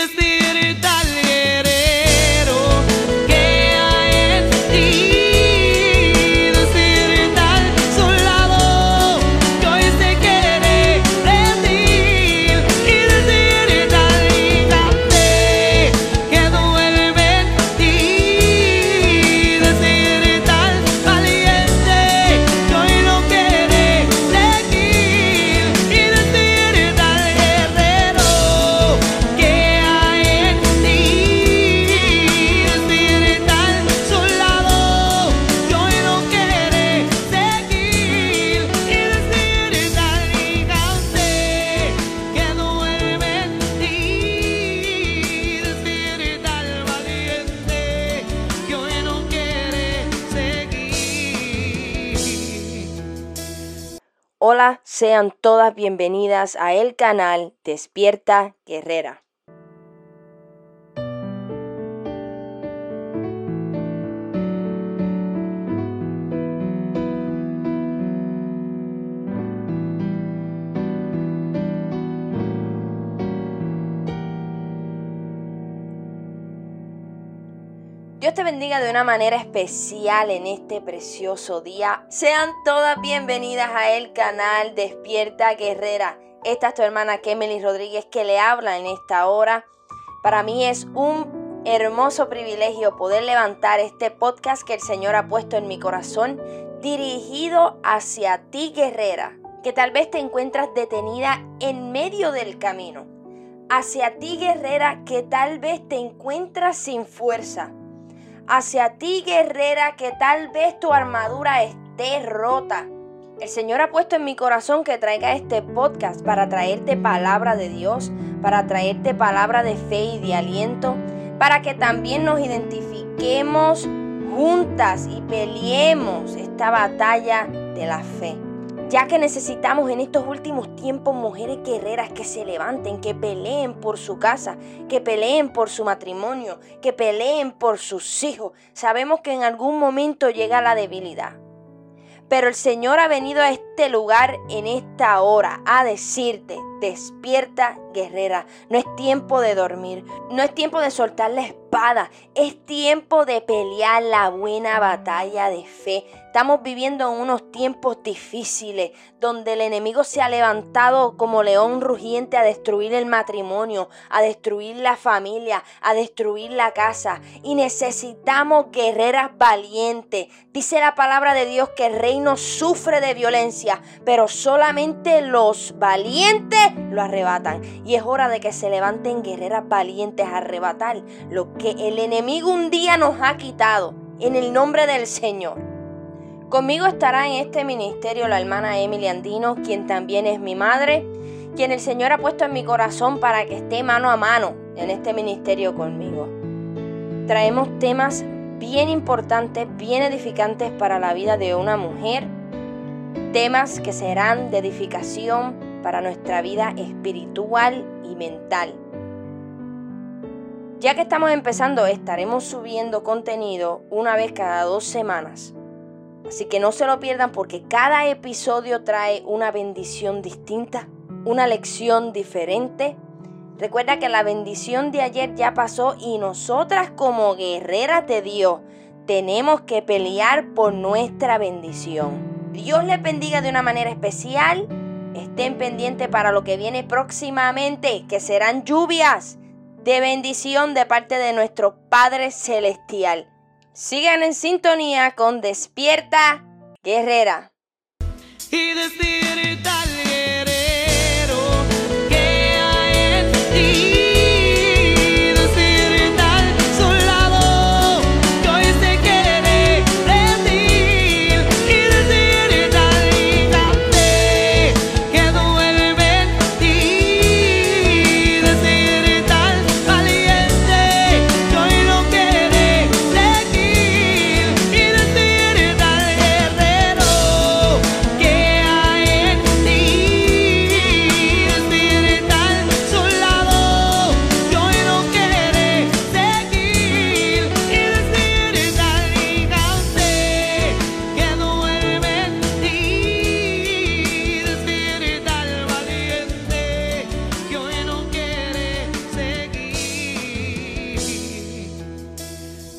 is the Hola, sean todas bienvenidas a el canal Despierta Guerrera. Dios te bendiga de una manera especial en este precioso día. Sean todas bienvenidas a el canal Despierta Guerrera. Esta es tu hermana Kemely Rodríguez que le habla en esta hora. Para mí es un hermoso privilegio poder levantar este podcast que el Señor ha puesto en mi corazón dirigido hacia ti guerrera, que tal vez te encuentras detenida en medio del camino. Hacia ti guerrera que tal vez te encuentras sin fuerza hacia ti, guerrera, que tal vez tu armadura esté rota. El Señor ha puesto en mi corazón que traiga este podcast para traerte palabra de Dios, para traerte palabra de fe y de aliento, para que también nos identifiquemos juntas y peleemos esta batalla de la fe ya que necesitamos en estos últimos tiempos mujeres guerreras que se levanten, que peleen por su casa, que peleen por su matrimonio, que peleen por sus hijos. Sabemos que en algún momento llega la debilidad. Pero el Señor ha venido a este lugar en esta hora a decirte, despierta guerrera, no es tiempo de dormir, no es tiempo de soltar la espada, es tiempo de pelear la buena batalla de fe, Estamos viviendo en unos tiempos difíciles donde el enemigo se ha levantado como león rugiente a destruir el matrimonio, a destruir la familia, a destruir la casa. Y necesitamos guerreras valientes. Dice la palabra de Dios que el reino sufre de violencia, pero solamente los lo arrebatan. Y es hora de que se levanten guerreras valientes a arrebatar lo que el enemigo un día nos ha quitado. En el nombre del Señor. Conmigo estará en este ministerio la hermana Emily Andino, quien también es mi madre, quien el Señor ha puesto en mi corazón para que esté mano a mano en este ministerio conmigo. Traemos temas bien importantes, bien edificantes para la vida de una mujer, temas que serán de edificación para nuestra vida espiritual y mental. Ya que estamos empezando, estaremos subiendo contenido una vez cada dos semanas Así que no se lo pierdan porque cada episodio trae una bendición distinta, una lección diferente. Recuerda que la bendición de ayer ya pasó y nosotras como guerreras de Dios tenemos que pelear por nuestra bendición. Dios les bendiga de una manera especial. Estén pendientes para lo que viene próximamente, que serán lluvias de bendición de parte de nuestro Padre Celestial. Sigan en sintonía con Despierta Guerrera.